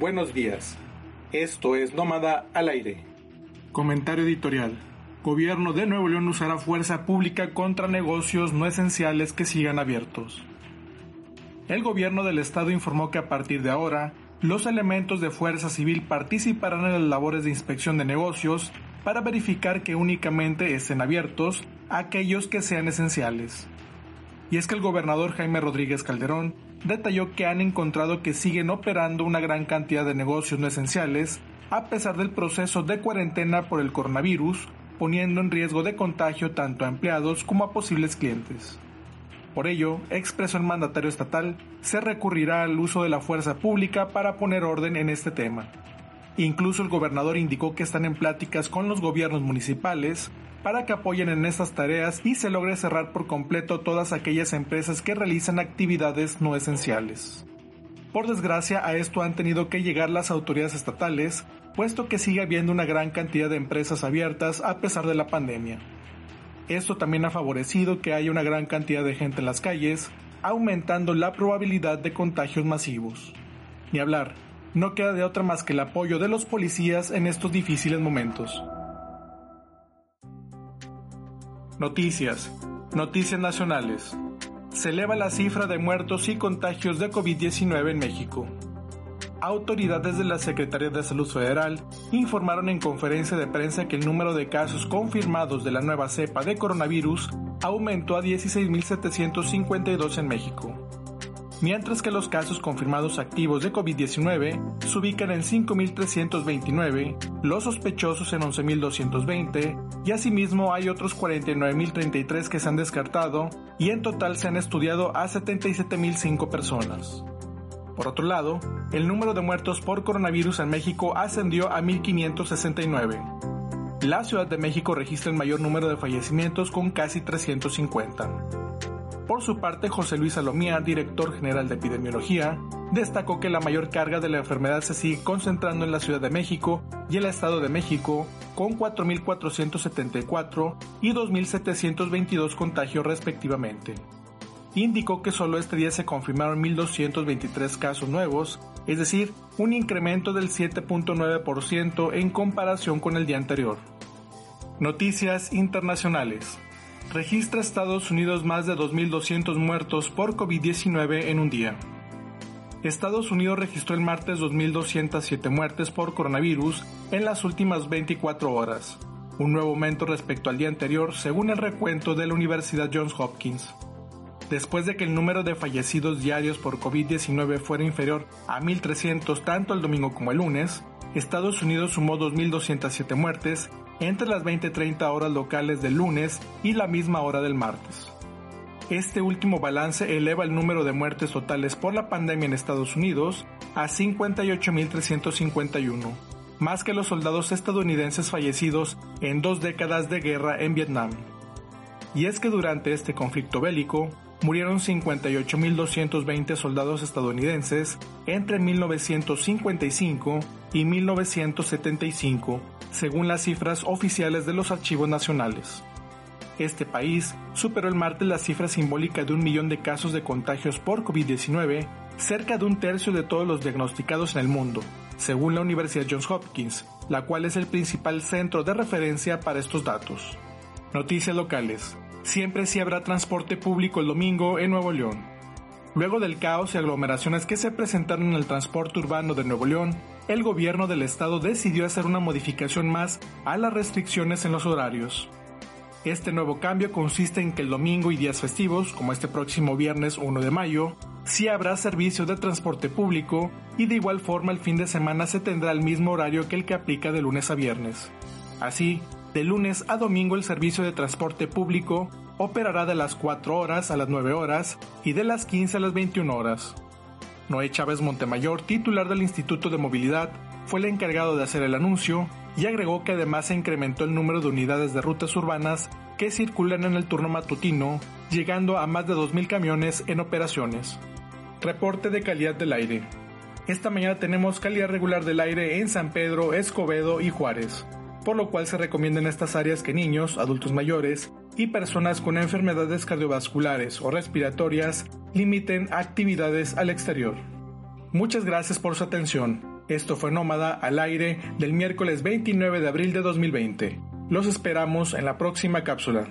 Buenos días. Esto es Nómada al aire. Comentario editorial. Gobierno de Nuevo León usará fuerza pública contra negocios no esenciales que sigan abiertos. El gobierno del estado informó que a partir de ahora, los elementos de fuerza civil participarán en las labores de inspección de negocios para verificar que únicamente estén abiertos aquellos que sean esenciales. Y es que el gobernador Jaime Rodríguez Calderón detalló que han encontrado que siguen operando una gran cantidad de negocios no esenciales a pesar del proceso de cuarentena por el coronavirus, poniendo en riesgo de contagio tanto a empleados como a posibles clientes. Por ello, expresó el mandatario estatal, se recurrirá al uso de la fuerza pública para poner orden en este tema. Incluso el gobernador indicó que están en pláticas con los gobiernos municipales para que apoyen en estas tareas y se logre cerrar por completo todas aquellas empresas que realizan actividades no esenciales. Por desgracia, a esto han tenido que llegar las autoridades estatales, puesto que sigue habiendo una gran cantidad de empresas abiertas a pesar de la pandemia. Esto también ha favorecido que haya una gran cantidad de gente en las calles, aumentando la probabilidad de contagios masivos. Ni hablar, no queda de otra más que el apoyo de los policías en estos difíciles momentos. Noticias. Noticias nacionales. Se eleva la cifra de muertos y contagios de COVID-19 en México. Autoridades de la Secretaría de Salud Federal informaron en conferencia de prensa que el número de casos confirmados de la nueva cepa de coronavirus aumentó a 16.752 en México mientras que los casos confirmados activos de COVID-19 se ubican en 5.329, los sospechosos en 11.220 y asimismo hay otros 49.033 que se han descartado y en total se han estudiado a 77.005 personas. Por otro lado, el número de muertos por coronavirus en México ascendió a 1.569. La Ciudad de México registra el mayor número de fallecimientos con casi 350. Por su parte, José Luis Salomía, director general de epidemiología, destacó que la mayor carga de la enfermedad se sigue concentrando en la Ciudad de México y el Estado de México, con 4.474 y 2.722 contagios respectivamente. Indicó que solo este día se confirmaron 1.223 casos nuevos, es decir, un incremento del 7.9% en comparación con el día anterior. Noticias internacionales registra Estados Unidos más de 2.200 muertos por COVID-19 en un día. Estados Unidos registró el martes 2.207 muertes por coronavirus en las últimas 24 horas, un nuevo aumento respecto al día anterior según el recuento de la Universidad Johns Hopkins. Después de que el número de fallecidos diarios por COVID-19 fuera inferior a 1.300 tanto el domingo como el lunes, Estados Unidos sumó 2.207 muertes entre las 20.30 horas locales del lunes y la misma hora del martes. Este último balance eleva el número de muertes totales por la pandemia en Estados Unidos a 58.351, más que los soldados estadounidenses fallecidos en dos décadas de guerra en Vietnam. Y es que durante este conflicto bélico, murieron 58.220 soldados estadounidenses entre 1955 y 1975, según las cifras oficiales de los archivos nacionales. Este país superó el martes la cifra simbólica de un millón de casos de contagios por COVID-19, cerca de un tercio de todos los diagnosticados en el mundo, según la Universidad Johns Hopkins, la cual es el principal centro de referencia para estos datos. Noticias locales. Siempre sí habrá transporte público el domingo en Nuevo León. Luego del caos y aglomeraciones que se presentaron en el transporte urbano de Nuevo León, el gobierno del estado decidió hacer una modificación más a las restricciones en los horarios. Este nuevo cambio consiste en que el domingo y días festivos, como este próximo viernes 1 de mayo, sí habrá servicio de transporte público y de igual forma el fin de semana se tendrá el mismo horario que el que aplica de lunes a viernes. Así, de lunes a domingo el servicio de transporte público operará de las 4 horas a las 9 horas y de las 15 a las 21 horas. Noé Chávez Montemayor, titular del Instituto de Movilidad, fue el encargado de hacer el anuncio y agregó que además se incrementó el número de unidades de rutas urbanas que circulan en el turno matutino, llegando a más de 2.000 camiones en operaciones. Reporte de calidad del aire. Esta mañana tenemos calidad regular del aire en San Pedro, Escobedo y Juárez, por lo cual se recomienda en estas áreas que niños, adultos mayores y personas con enfermedades cardiovasculares o respiratorias limiten actividades al exterior. Muchas gracias por su atención. Esto fue Nómada al aire del miércoles 29 de abril de 2020. Los esperamos en la próxima cápsula.